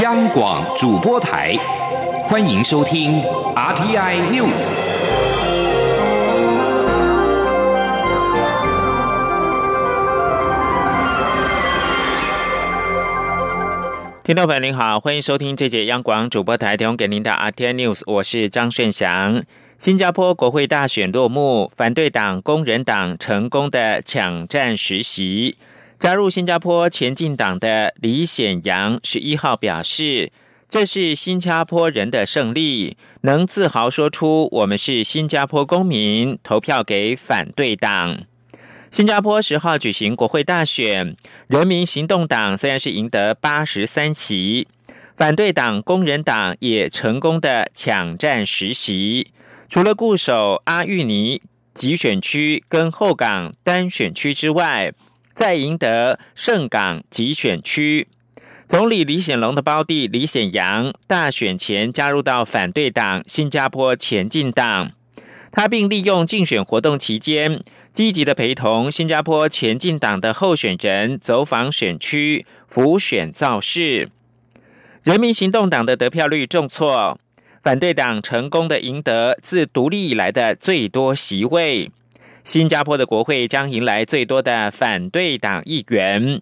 央广主播台，欢迎收听 RTI News。听众朋友您好，欢迎收听这节央广主播台提供给您的 RTI News，我是张顺祥。新加坡国会大选落幕，反对党工人党成功的抢占实习。加入新加坡前进党的李显阳十一号表示：“这是新加坡人的胜利，能自豪说出我们是新加坡公民，投票给反对党。”新加坡十号举行国会大选，人民行动党虽然是赢得八十三席，反对党工人党也成功的抢占实席，除了固守阿育尼集选区跟后港单选区之外。在赢得盛港集选区，总理李显龙的胞弟李显阳大选前加入到反对党新加坡前进党，他并利用竞选活动期间积极的陪同新加坡前进党的候选人走访选区辅选造势。人民行动党的得票率重挫，反对党成功的赢得自独立以来的最多席位。新加坡的国会将迎来最多的反对党议员。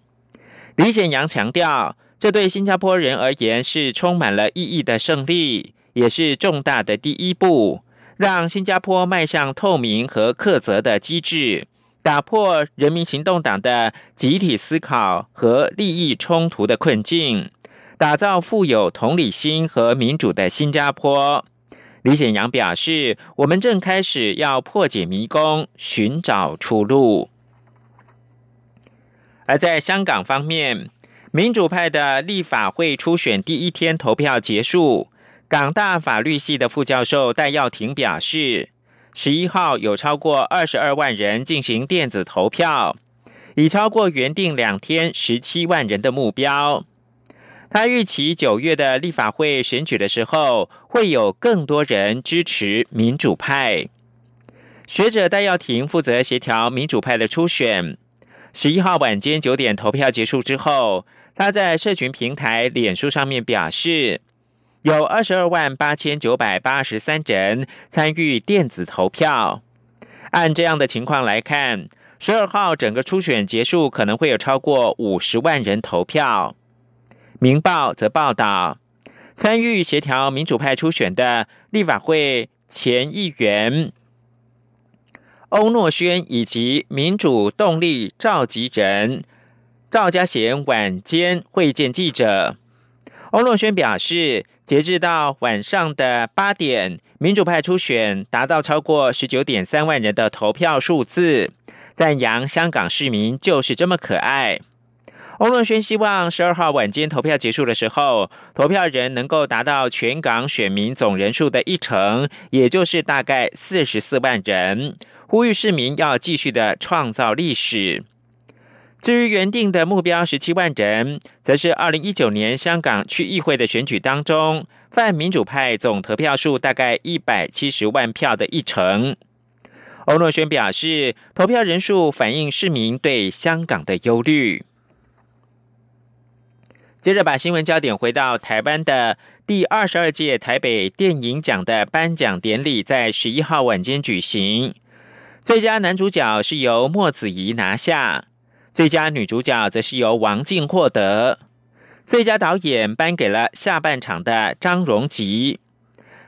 李显阳强调，这对新加坡人而言是充满了意义的胜利，也是重大的第一步，让新加坡迈向透明和克责的机制，打破人民行动党的集体思考和利益冲突的困境，打造富有同理心和民主的新加坡。李显阳表示：“我们正开始要破解迷宫，寻找出路。”而在香港方面，民主派的立法会初选第一天投票结束，港大法律系的副教授戴耀廷表示，十一号有超过二十二万人进行电子投票，已超过原定两天十七万人的目标。他预期九月的立法会选举的时候，会有更多人支持民主派。学者戴耀廷负责协调民主派的初选。十一号晚间九点投票结束之后，他在社群平台脸书上面表示，有二十二万八千九百八十三人参与电子投票。按这样的情况来看，十二号整个初选结束，可能会有超过五十万人投票。《明报》则报道，参与协调民主派初选的立法会前议员欧诺轩以及民主动力召集人赵家贤晚间会见记者。欧诺轩表示，截至到晚上的八点，民主派初选达到超过十九点三万人的投票数字，赞扬香港市民就是这么可爱。欧乐轩希望十二号晚间投票结束的时候，投票人能够达到全港选民总人数的一成，也就是大概四十四万人。呼吁市民要继续的创造历史。至于原定的目标十七万人，则是二零一九年香港区议会的选举当中，泛民主派总投票数大概一百七十万票的一成。欧诺轩表示，投票人数反映市民对香港的忧虑。接着把新闻焦点回到台湾的第二十二届台北电影奖的颁奖典礼，在十一号晚间举行。最佳男主角是由莫子仪拿下，最佳女主角则是由王静获得。最佳导演颁给了下半场的张荣吉。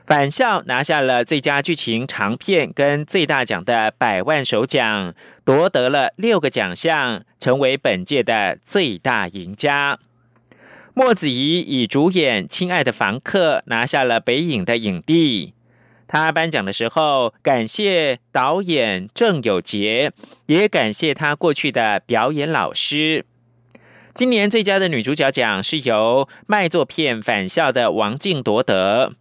返校拿下了最佳剧情长片跟最大奖的百万首奖，夺得了六个奖项，成为本届的最大赢家。莫子仪以主演《亲爱的房客》拿下了北影的影帝。他颁奖的时候，感谢导演郑有杰，也感谢他过去的表演老师。今年最佳的女主角奖是由卖作片《返校》的王静夺得。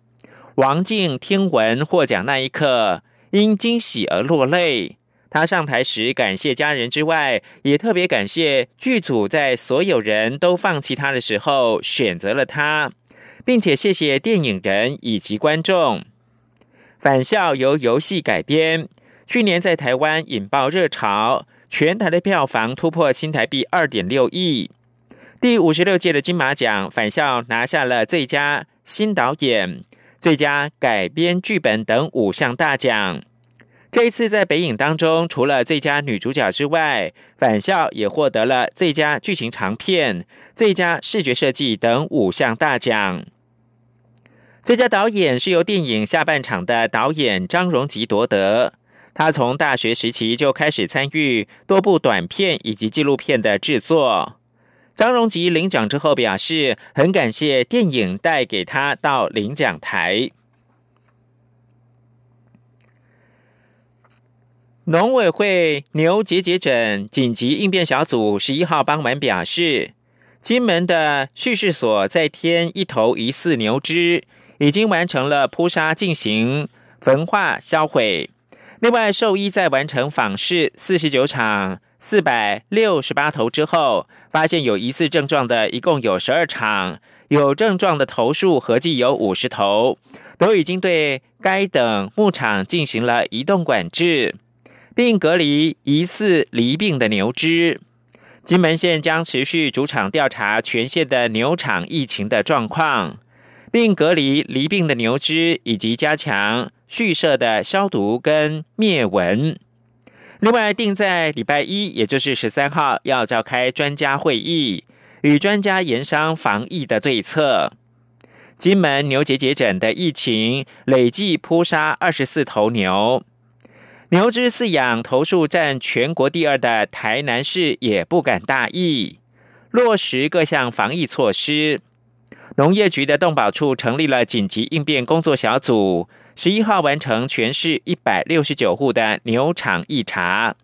王静听闻获奖那一刻，因惊喜而落泪。他上台时感谢家人之外，也特别感谢剧组在所有人都放弃他的时候选择了他，并且谢谢电影人以及观众。返校由游戏改编，去年在台湾引爆热潮，全台的票房突破新台币二点六亿。第五十六届的金马奖返校拿下了最佳新导演、最佳改编剧本等五项大奖。这一次在北影当中，除了最佳女主角之外，返校也获得了最佳剧情长片、最佳视觉设计等五项大奖。最佳导演是由电影下半场的导演张荣吉夺得。他从大学时期就开始参与多部短片以及纪录片的制作。张荣吉领奖之后表示，很感谢电影带给他到领奖台。农委会牛结节疹紧急应变小组十一号傍晚表示，金门的蓄事所再添一头疑似牛只，已经完成了扑杀进行焚化销毁。另外，兽医在完成访视四十九场四百六十八头之后，发现有疑似症状的一共有十二场，有症状的头数合计有五十头，都已经对该等牧场进行了移动管制。并隔离疑似离病的牛只。金门县将持续主场调查全县的牛场疫情的状况，并隔离离病的牛只，以及加强畜舍的消毒跟灭蚊。另外，定在礼拜一，也就是十三号，要召开专家会议，与专家研商防疫的对策。金门牛结节疹的疫情累计扑杀二十四头牛。牛只饲养头数占全国第二的台南市也不敢大意，落实各项防疫措施。农业局的动保处成立了紧急应变工作小组，十一号完成全市一百六十九户的牛场易查。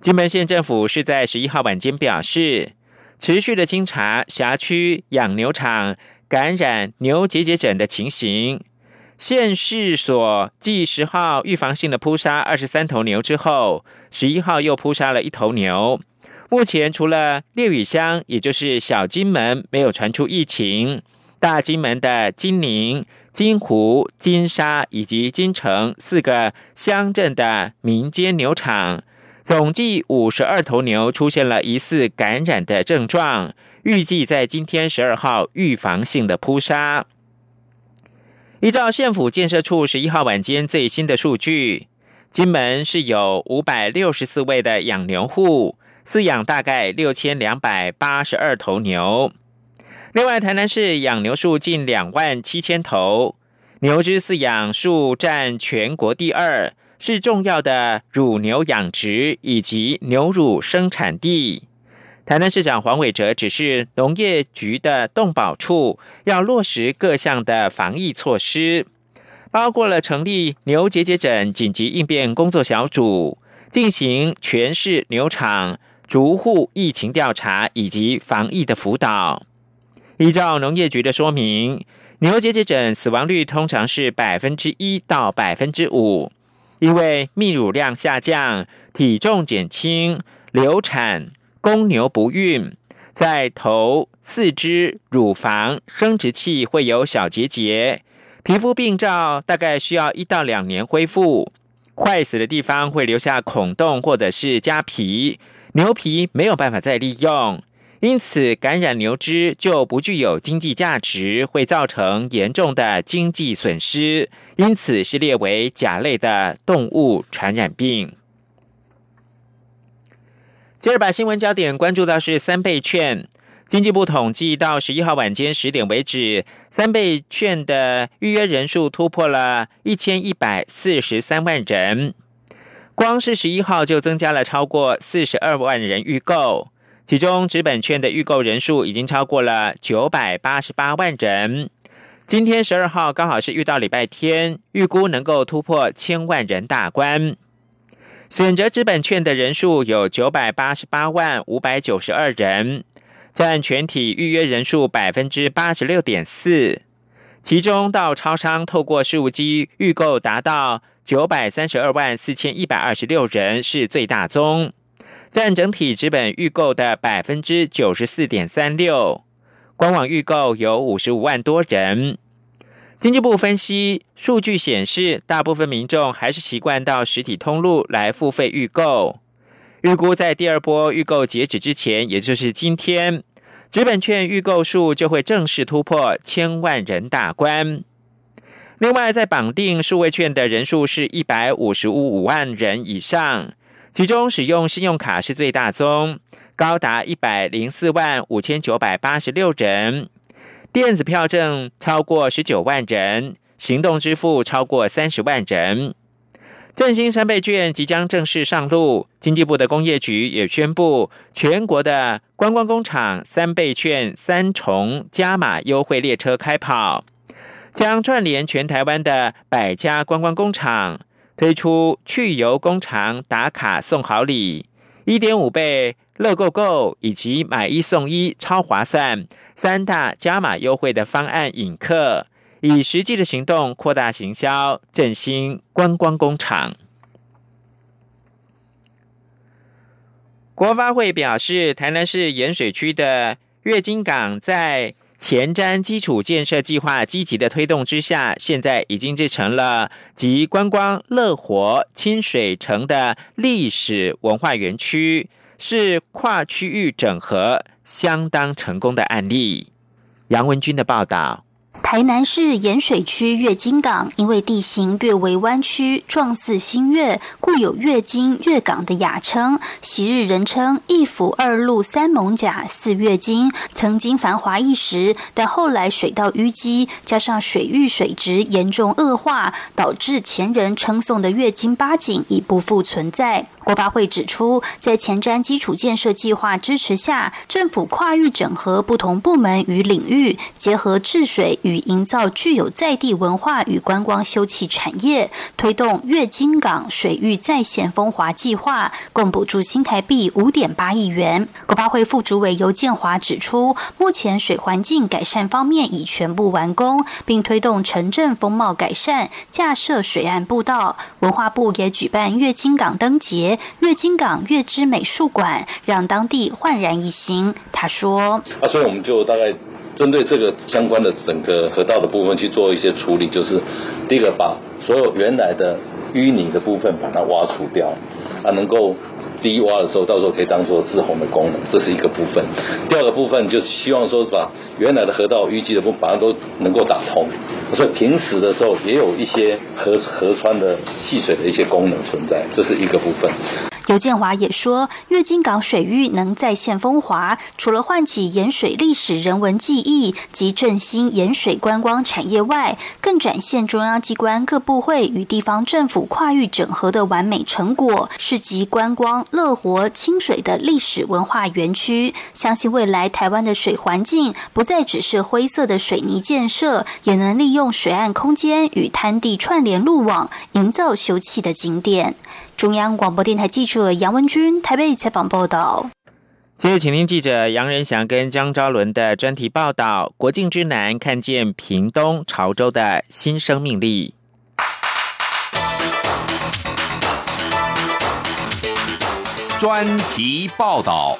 金门县政府是在十一号晚间表示，持续的清查辖区养牛场感染牛结节疹的情形。县市所继十号预防性的扑杀二十三头牛之后，十一号又扑杀了一头牛。目前除了烈屿乡，也就是小金门没有传出疫情，大金门的金宁、金湖、金沙以及金城四个乡镇的民间牛场，总计五十二头牛出现了疑似感染的症状，预计在今天十二号预防性的扑杀。依照县府建设处十一号晚间最新的数据，金门是有五百六十四位的养牛户，饲养大概六千两百八十二头牛。另外，台南市养牛数近两万七千头，牛只饲养数占全国第二，是重要的乳牛养殖以及牛乳生产地。台南市长黄伟哲指示农业局的动保处要落实各项的防疫措施，包括了成立牛结节疹紧急应变工作小组，进行全市牛场逐户疫情调查以及防疫的辅导。依照农业局的说明，牛结节疹死亡率通常是百分之一到百分之五，因为泌乳量下降、体重减轻、流产。公牛不孕，在头、四肢、乳房、生殖器会有小结节，皮肤病灶大概需要一到两年恢复。坏死的地方会留下孔洞或者是痂皮，牛皮没有办法再利用，因此感染牛只就不具有经济价值，会造成严重的经济损失，因此是列为甲类的动物传染病。接着把新闻焦点关注到是三倍券，经济部统计到十一号晚间十点为止，三倍券的预约人数突破了一千一百四十三万人，光是十一号就增加了超过四十二万人预购，其中纸本券的预购人数已经超过了九百八十八万人，今天十二号刚好是遇到礼拜天，预估能够突破千万人大关。选择资本券的人数有九百八十八万五百九十二人，占全体预约人数百分之八十六点四。其中到超商透过事务机预购达到九百三十二万四千一百二十六人，是最大宗，占整体资本预购的百分之九十四点三六。官网预购有五十五万多人。经济部分析数据显示，大部分民众还是习惯到实体通路来付费预购。预估在第二波预购截止之前，也就是今天，纸本券预购数就会正式突破千万人大关。另外，在绑定数位券的人数是一百五十五万人以上，其中使用信用卡是最大宗，高达一百零四万五千九百八十六人；电子票证超过十九万人，行动支付超过三十万人。振兴三倍券即将正式上路，经济部的工业局也宣布，全国的观光工厂三倍券三重加码优惠列车开跑。将串联全台湾的百家观光工厂，推出去游工厂打卡送好礼，一点五倍乐购购以及买一送一超划算三大加码优惠的方案引客，以实际的行动扩大行销，振兴观光工厂。国发会表示，台南市盐水区的月金港在。前瞻基础建设计划积极的推动之下，现在已经制成了集观光、乐活、清水城的历史文化园区，是跨区域整合相当成功的案例。杨文军的报道。台南市盐水区月金港，因为地形略为弯曲，状似新月，故有月金月港的雅称。昔日人称一府二路三艋甲四月金，曾经繁华一时，但后来水道淤积，加上水域水质严重恶化，导致前人称颂的月金八景已不复存在。国发会指出，在前瞻基础建设计划支持下，政府跨域整合不同部门与领域，结合治水与营造具有在地文化与观光休憩产业，推动月金港水域再现风华计划，共补助新台币五点八亿元。国发会副主委尤建华指出，目前水环境改善方面已全部完工，并推动城镇风貌改善，架设水岸步道。文化部也举办月金港灯节。月金港月之美术馆让当地焕然一新。他说：“啊，所以我们就大概针对这个相关的整个河道的部分去做一些处理，就是第一个把所有原来的淤泥的部分把它挖除掉，啊，能够。”低洼的时候，到时候可以当做滞洪的功能，这是一个部分。第二个部分就是希望说把原来的河道淤积的部分，把它都能够打通。所以平时的时候也有一些河河川的戏水的一些功能存在，这是一个部分。尤建华也说，月金港水域能再现风华，除了唤起盐水历史人文记忆及振兴盐水观光产业外，更展现中央机关各部会与地方政府跨域整合的完美成果，是集观光、乐活、清水的历史文化园区。相信未来台湾的水环境不再只是灰色的水泥建设，也能利用水岸空间与滩地串联路网，营造休憩的景点。中央广播电台记者杨文君台北采访报道。接着，请听记者杨仁祥跟江昭伦的专题报道：国境之南，看见屏东潮州的新生命力。专题报道。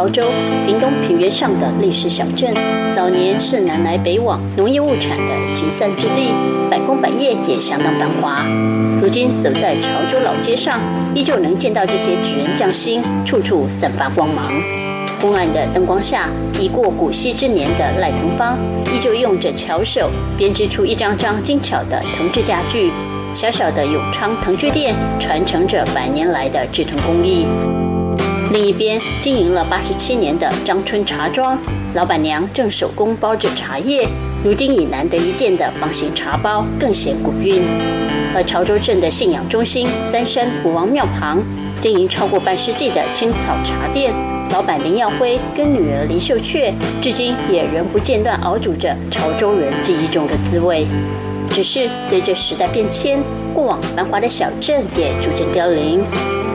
潮州，屏东平原上的历史小镇，早年是南来北往农业物产的集散之地，百工百业也相当繁华。如今走在潮州老街上，依旧能见到这些举人匠心，处处散发光芒。昏暗的灯光下，已过古稀之年的赖腾芳，依旧用着巧手编织出一张张精巧的藤制家具。小小的永昌藤具店，传承着百年来的制藤工艺。另一边，经营了八十七年的张春茶庄，老板娘正手工包着茶叶，如今已难得一见的方形茶包更显古韵。而潮州镇的信仰中心三山古王庙旁，经营超过半世纪的青草茶店，老板林耀辉跟女儿林秀雀，至今也仍不间断熬煮着潮州人记忆中的滋味。只是随着时代变迁，过往繁华的小镇也逐渐凋零。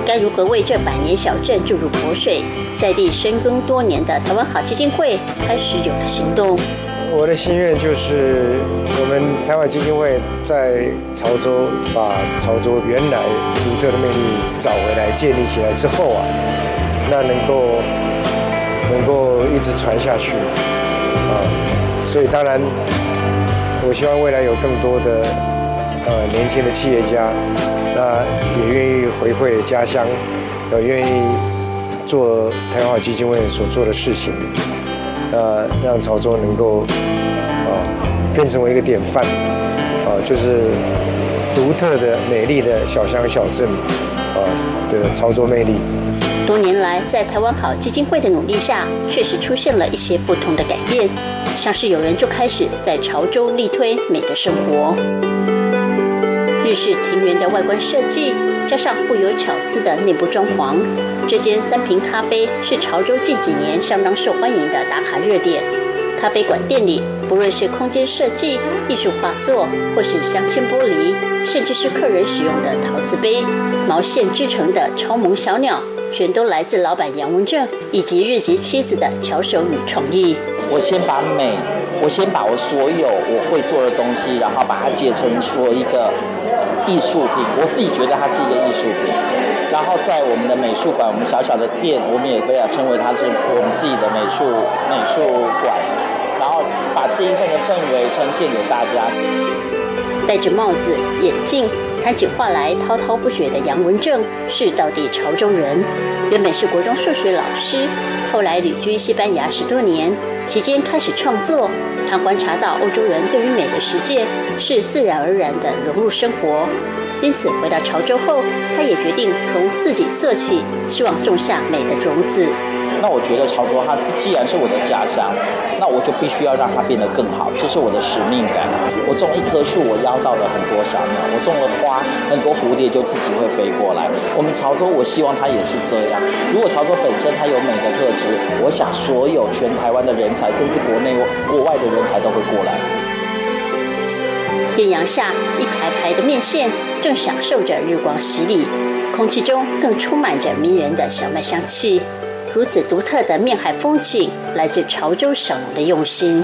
该如何为这百年小镇注入活水？在地深耕多年的台湾好基金会开始有了行动。我的心愿就是，我们台湾基金会在潮州把潮州原来独特的魅力找回来、建立起来之后啊，那能够能够一直传下去啊。所以当然，我希望未来有更多的呃年轻的企业家。那也愿意回馈家乡，呃，愿意做台湾好基金会所做的事情，呃，让潮州能够啊变成为一个典范，啊，就是独特的美丽的小乡小镇啊的潮州魅力。多年来，在台湾好基金会的努力下，确实出现了一些不同的改变，像是有人就开始在潮州力推美的生活。是庭园的外观设计，加上富有巧思的内部装潢，这间三瓶咖啡是潮州近几年相当受欢迎的打卡热点。咖啡馆店里，不论是空间设计、艺术画作，或是镶嵌玻璃，甚至是客人使用的陶瓷杯、毛线织成的超萌小鸟。全都来自老板杨文正以及日籍妻子的巧手与创意。我先把美，我先把我所有我会做的东西，然后把它结成说一个艺术品。我自己觉得它是一个艺术品。然后在我们的美术馆，我们小小的店，我们也可以称为它是我们自己的美术美术馆。然后把这一份的氛围呈现给大家。戴着帽子，眼镜。谈起话来滔滔不绝的杨文正是道地潮州人，原本是国中数学老师，后来旅居西班牙十多年，期间开始创作。他观察到欧洲人对于美的实践是自然而然的融入生活，因此回到潮州后，他也决定从自己做起，希望种下美的种子。那我觉得潮州它既然是我的家乡，那我就必须要让它变得更好，这是我的使命感。我种一棵树，我邀到了很多小鸟；我种了花，很多蝴蝶就自己会飞过来。我们潮州，我希望它也是这样。如果潮州本身它有美的特质，我想所有全台湾的人才，甚至国内国外的人才都会过来。艳阳下，一排排的面线正享受着日光洗礼，空气中更充满着迷人的小麦香气。如此独特的面海风景，来自潮州省的用心。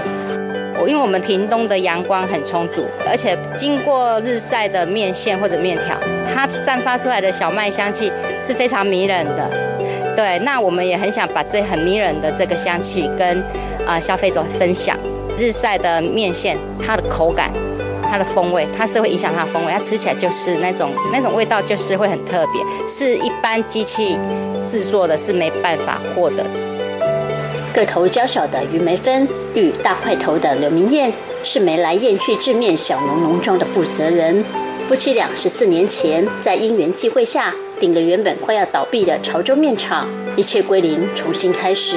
我因为我们屏东的阳光很充足，而且经过日晒的面线或者面条，它散发出来的小麦香气是非常迷人的。对，那我们也很想把这很迷人的这个香气跟啊消费者分享。日晒的面线，它的口感。它的风味，它是会影响它的风味，它吃起来就是那种那种味道，就是会很特别，是一般机器制作的是没办法获得。个头娇小的于梅芬与大块头的刘明燕是梅来燕去制面小农农庄的负责人，夫妻俩十四年前在因缘际会下顶了原本快要倒闭的潮州面厂，一切归零，重新开始。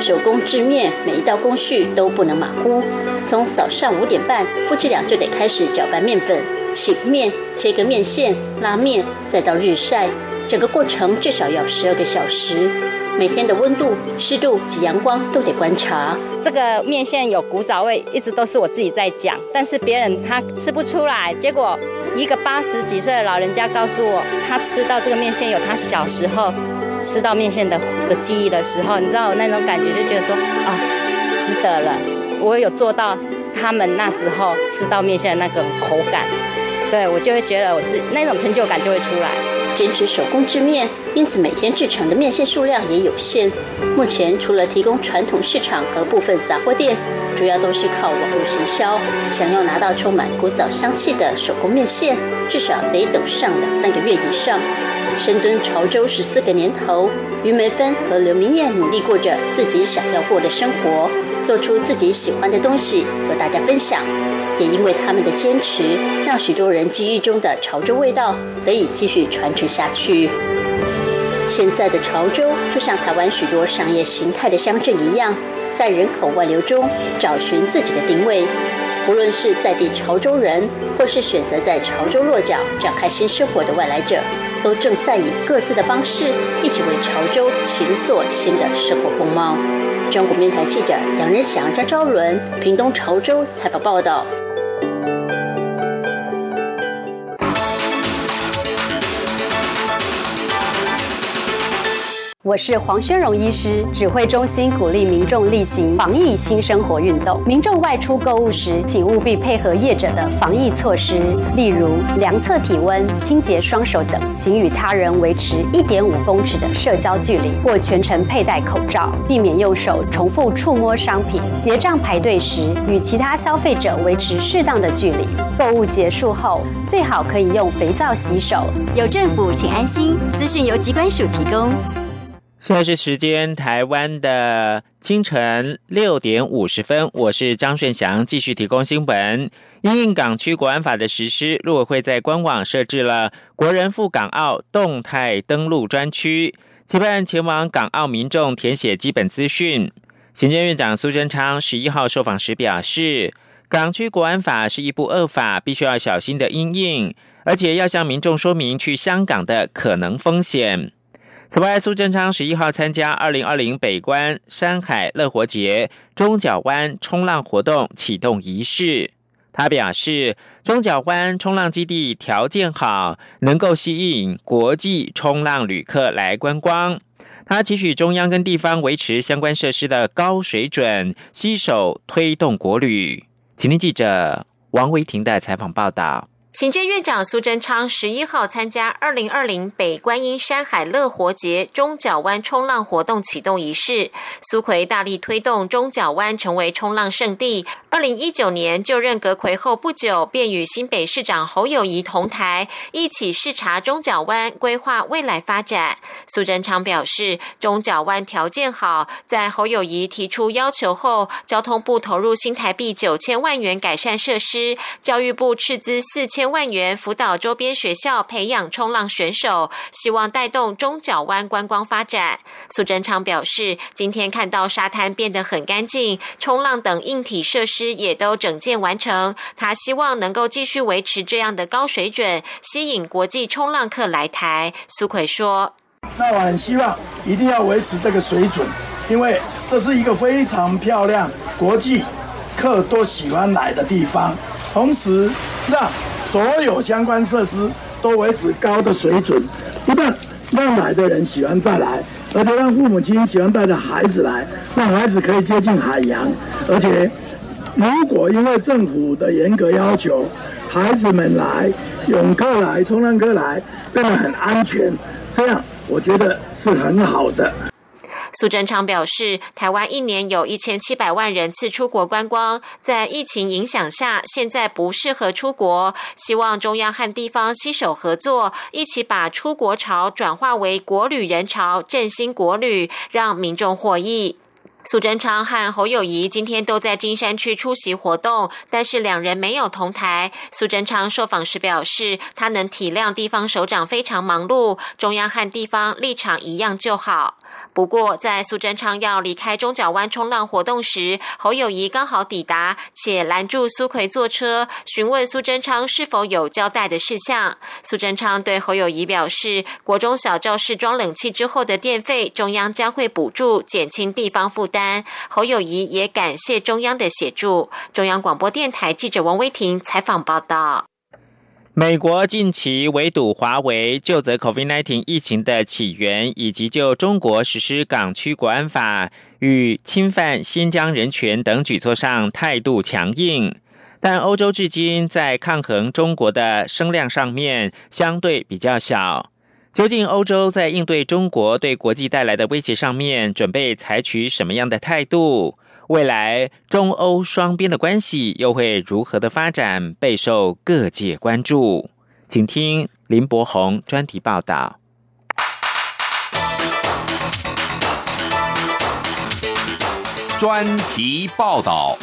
手工制面，每一道工序都不能马虎。从早上五点半，夫妻俩就得开始搅拌面粉、醒面、切个面线、拉面，再到日晒，整个过程至少要十二个小时。每天的温度、湿度及阳光都得观察。这个面线有古早味，一直都是我自己在讲，但是别人他吃不出来。结果一个八十几岁的老人家告诉我，他吃到这个面线有他小时候。吃到面线的的记忆的时候，你知道那种感觉，就觉得说啊，值得了。我有做到他们那时候吃到面线的那个口感，对我就会觉得我自那种成就感就会出来。坚持手工制面，因此每天制成的面线数量也有限。目前除了提供传统市场和部分杂货店，主要都是靠网络行销。想要拿到充满古早香气的手工面线，至少得等上两三个月以上。深蹲潮州十四个年头，于梅芬和刘明燕努力过着自己想要过的生活，做出自己喜欢的东西和大家分享。也因为他们的坚持，让许多人记忆中的潮州味道得以继续传承下去。现在的潮州就像台湾许多商业形态的乡镇一样，在人口外流中找寻自己的定位。无论是在地潮州人，或是选择在潮州落脚展开新生活的外来者。都正在以各自的方式，一起为潮州形塑新的生活风貌。中国面台记者杨仁祥、张昭伦，屏东潮州采访报道。我是黄宣荣医师，指挥中心鼓励民众例行防疫新生活运动。民众外出购物时，请务必配合业者的防疫措施，例如量测体温、清洁双手等，请与他人维持一点五公尺的社交距离，或全程佩戴口罩，避免用手重复触摸商品。结账排队时，与其他消费者维持适当的距离。购物结束后，最好可以用肥皂洗手。有政府，请安心。资讯由机关署提供。现在是时间，台湾的清晨六点五十分，我是张顺祥，继续提供新闻。因应港区国安法的实施，陆委会在官网设置了国人赴港澳动态登录专区，期盼前往港澳民众填写基本资讯。行政院长苏贞昌十一号受访时表示，港区国安法是一部恶法，必须要小心的因应，而且要向民众说明去香港的可能风险。此外，苏贞昌十一号参加二零二零北关山海乐活节中角湾冲浪活动启动仪式。他表示，中角湾冲浪基地条件好，能够吸引国际冲浪旅客来观光。他期许中央跟地方维持相关设施的高水准，携手推动国旅。请听记者王维婷的采访报道。行政院长苏贞昌十一号参加二零二零北观音山海乐活节中角湾冲浪活动启动仪式。苏奎大力推动中角湾成为冲浪圣地。二零一九年就任阁魁后不久，便与新北市长侯友谊同台，一起视察中角湾，规划未来发展。苏贞昌表示，中角湾条件好，在侯友谊提出要求后，交通部投入新台币九千万元改善设施，教育部斥资四千。千万元辅导周边学校培养冲浪选手，希望带动中角湾观光发展。苏贞昌表示，今天看到沙滩变得很干净，冲浪等硬体设施也都整建完成。他希望能够继续维持这样的高水准，吸引国际冲浪客来台。苏奎说：“那我很希望一定要维持这个水准，因为这是一个非常漂亮、国际客都喜欢来的地方，同时让。”所有相关设施都维持高的水准，不但让来的人喜欢再来，而且让父母亲喜欢带着孩子来，让孩子可以接近海洋。而且，如果因为政府的严格要求，孩子们来、泳客来、冲浪客来变得很安全，这样我觉得是很好的。苏贞昌表示，台湾一年有一千七百万人次出国观光，在疫情影响下，现在不适合出国。希望中央和地方携手合作，一起把出国潮转化为国旅人潮，振兴国旅，让民众获益。苏贞昌和侯友谊今天都在金山区出席活动，但是两人没有同台。苏贞昌受访时表示，他能体谅地方首长非常忙碌，中央和地方立场一样就好。不过，在苏贞昌要离开中角湾冲浪活动时，侯友谊刚好抵达，且拦住苏奎坐车，询问苏贞昌是否有交代的事项。苏贞昌对侯友谊表示，国中小教室装冷气之后的电费，中央将会补助，减轻地方负担。侯友谊也感谢中央的协助。中央广播电台记者王威婷采访报道。美国近期围堵华为，就责 COVID-19 疫情的起源，以及就中国实施港区国安法与侵犯新疆人权等举措上态度强硬。但欧洲至今在抗衡中国的声量上面相对比较小。究竟欧洲在应对中国对国际带来的威胁上面，准备采取什么样的态度？未来中欧双边的关系又会如何的发展，备受各界关注。请听林博宏专题报道。专题报道。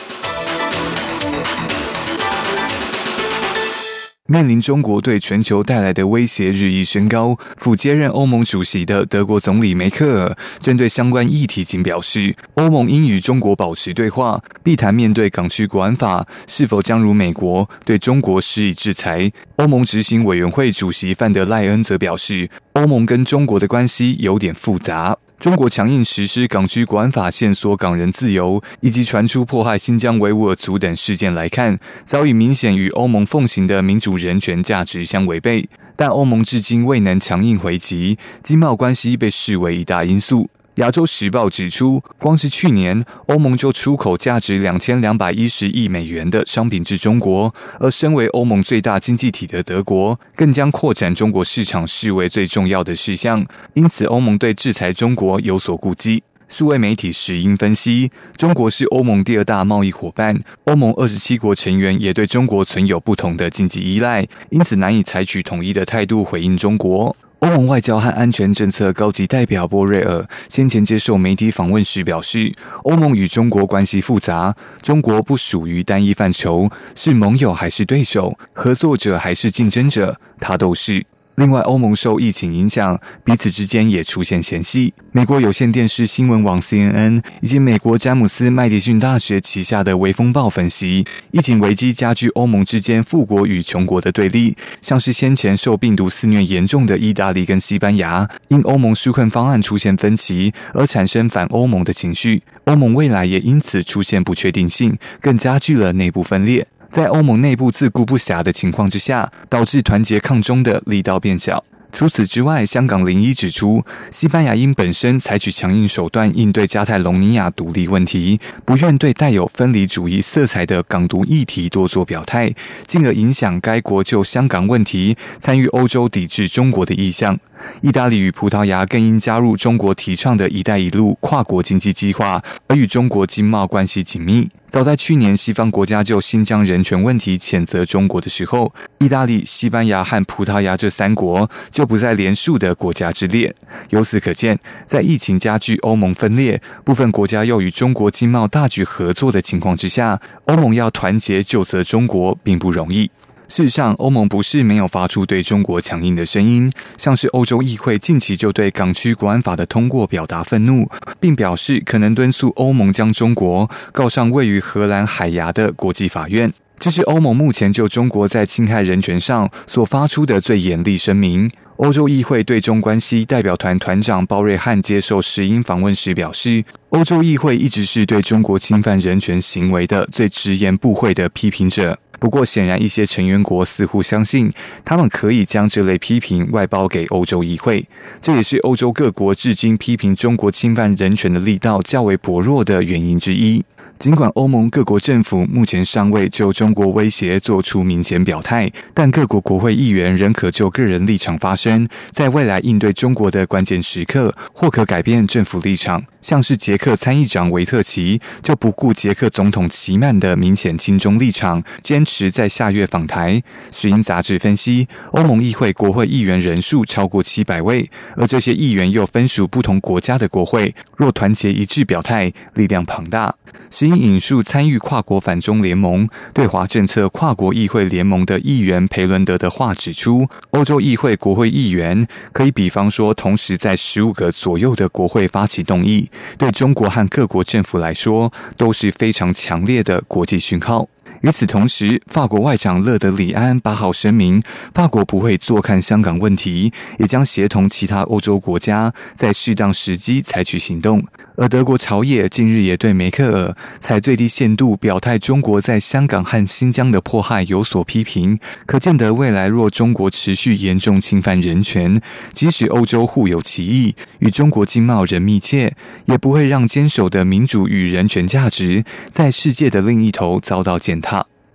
面临中国对全球带来的威胁日益升高，复接任欧盟主席的德国总理梅克尔针对相关议题，仅表示，欧盟应与中国保持对话，避谈面对港区国安法是否将如美国对中国施以制裁。欧盟执行委员会主席范德赖恩则表示，欧盟跟中国的关系有点复杂。中国强硬实施港区国安法，限缩港人自由，以及传出迫害新疆维吾尔族等事件来看，早已明显与欧盟奉行的民主人权价值相违背。但欧盟至今未能强硬回击，经贸关系被视为一大因素。亚洲时报指出，光是去年，欧盟就出口价值两千两百一十亿美元的商品至中国，而身为欧盟最大经济体的德国，更将扩展中国市场视为最重要的事项。因此，欧盟对制裁中国有所顾忌。数位媒体石英分析，中国是欧盟第二大贸易伙伴，欧盟二十七国成员也对中国存有不同的经济依赖，因此难以采取统一的态度回应中国。欧盟外交和安全政策高级代表波瑞尔先前接受媒体访问时表示，欧盟与中国关系复杂，中国不属于单一范畴，是盟友还是对手，合作者还是竞争者，他都是。另外，欧盟受疫情影响，彼此之间也出现嫌隙。美国有线电视新闻网 CNN 以及美国詹姆斯麦迪逊大学旗下的微风暴分析，疫情危机加剧欧盟之间富国与穷国的对立。像是先前受病毒肆虐严重的意大利跟西班牙，因欧盟纾困方案出现分歧而产生反欧盟的情绪。欧盟未来也因此出现不确定性，更加剧了内部分裂。在欧盟内部自顾不暇的情况之下，导致团结抗中的力道变小。除此之外，香港零一指出，西班牙因本身采取强硬手段应对加泰隆尼亚独立问题，不愿对带有分离主义色彩的港独议题多做表态，进而影响该国就香港问题参与欧洲抵制中国的意向。意大利与葡萄牙更因加入中国提倡的一带一路跨国经济计划，而与中国经贸关系紧密。早在去年，西方国家就新疆人权问题谴责中国的时候，意大利、西班牙和葡萄牙这三国就不在连数的国家之列。由此可见，在疫情加剧欧盟分裂、部分国家又与中国经贸大举合作的情况之下，欧盟要团结救责中国并不容易。事实上，欧盟不是没有发出对中国强硬的声音，像是欧洲议会近期就对港区国安法的通过表达愤怒，并表示可能敦促欧盟将中国告上位于荷兰海牙的国际法院。这是欧盟目前就中国在侵害人权上所发出的最严厉声明。欧洲议会对中关系代表团团长包瑞汉接受石英访问时表示，欧洲议会一直是对中国侵犯人权行为的最直言不讳的批评者。不过，显然一些成员国似乎相信，他们可以将这类批评外包给欧洲议会。这也是欧洲各国至今批评中国侵犯人权的力道较为薄弱的原因之一。尽管欧盟各国政府目前尚未就中国威胁做出明显表态，但各国国会议员仍可就个人立场发声，在未来应对中国的关键时刻，或可改变政府立场。像是捷克参议长维特奇就不顾捷克总统齐曼的明显亲中立场，坚持在下月访台。石英杂志分析，欧盟议会国会议员人数超过七百位，而这些议员又分属不同国家的国会，若团结一致表态，力量庞大。石英引述参与跨国反中联盟对华政策跨国议会联盟的议员培伦德的话指出，欧洲议会国会议员可以比方说同时在十五个左右的国会发起动议，对中国和各国政府来说都是非常强烈的国际讯号。与此同时，法国外长勒德里安八号声明，法国不会坐看香港问题，也将协同其他欧洲国家在适当时机采取行动。而德国朝野近日也对梅克尔采最低限度表态中国在香港和新疆的迫害有所批评，可见得未来若中国持续严重侵犯人权，即使欧洲互有歧义，与中国经贸仍密切，也不会让坚守的民主与人权价值在世界的另一头遭到践踏。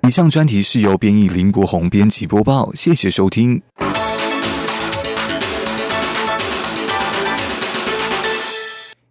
以上专题是由编译林国宏编辑播报，谢谢收听。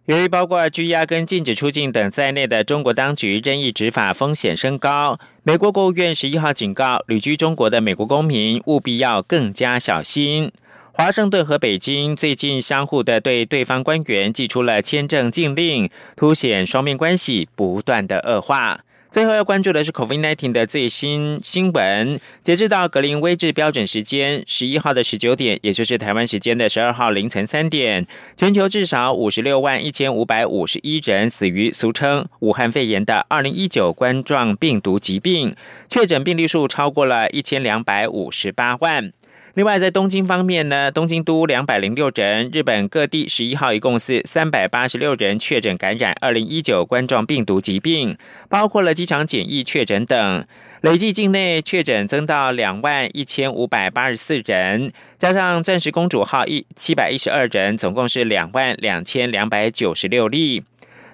由于包括拘押跟禁止出境等在内的中国当局任意执法风险升高，美国国务院十一号警告旅居中国的美国公民务必要更加小心。华盛顿和北京最近相互的对对方官员寄出了签证禁令，凸显双边关系不断的恶化。最后要关注的是 COVID-19 的最新新闻。截至到格林威治标准时间十一号的十九点，也就是台湾时间的十二号凌晨三点，全球至少五十六万一千五百五十一人死于俗称武汉肺炎的二零一九冠状病毒疾病，确诊病例数超过了一千两百五十八万。另外，在东京方面呢，东京都两百零六人，日本各地十一号一共是三百八十六人确诊感染二零一九冠状病毒疾病，包括了机场检疫确诊等，累计境内确诊增到两万一千五百八十四人，加上钻石公主号一七百一十二人，总共是两万两千两百九十六例。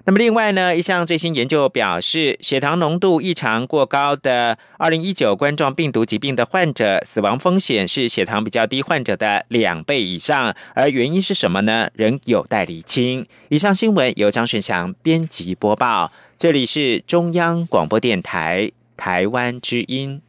那么另外呢，一项最新研究表示，血糖浓度异常过高的2019冠状病毒疾病的患者，死亡风险是血糖比较低患者的两倍以上。而原因是什么呢？仍有待厘清。以上新闻由张顺祥编辑播报，这里是中央广播电台台湾之音。